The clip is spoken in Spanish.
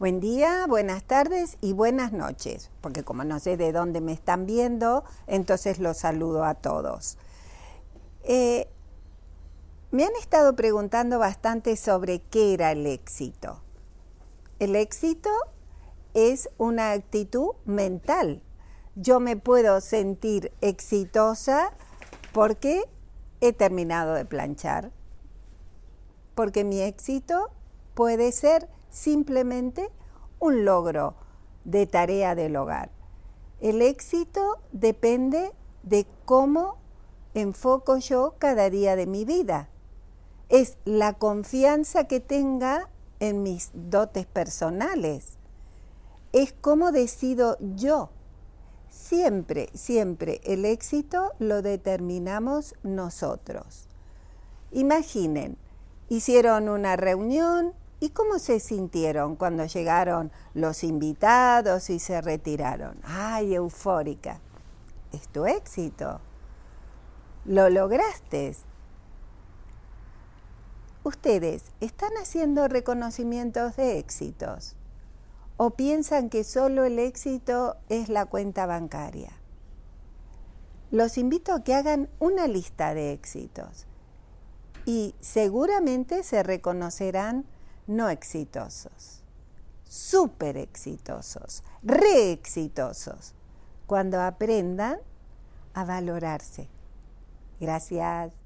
Buen día, buenas tardes y buenas noches, porque como no sé de dónde me están viendo, entonces los saludo a todos. Eh, me han estado preguntando bastante sobre qué era el éxito. El éxito es una actitud mental. Yo me puedo sentir exitosa porque he terminado de planchar, porque mi éxito puede ser simplemente un logro de tarea del hogar. El éxito depende de cómo enfoco yo cada día de mi vida. Es la confianza que tenga en mis dotes personales. Es cómo decido yo. Siempre, siempre el éxito lo determinamos nosotros. Imaginen, hicieron una reunión, ¿Y cómo se sintieron cuando llegaron los invitados y se retiraron? ¡Ay, eufórica! Es tu éxito. Lo lograste. Ustedes están haciendo reconocimientos de éxitos o piensan que solo el éxito es la cuenta bancaria. Los invito a que hagan una lista de éxitos y seguramente se reconocerán no exitosos, súper exitosos, re exitosos, cuando aprendan a valorarse. Gracias.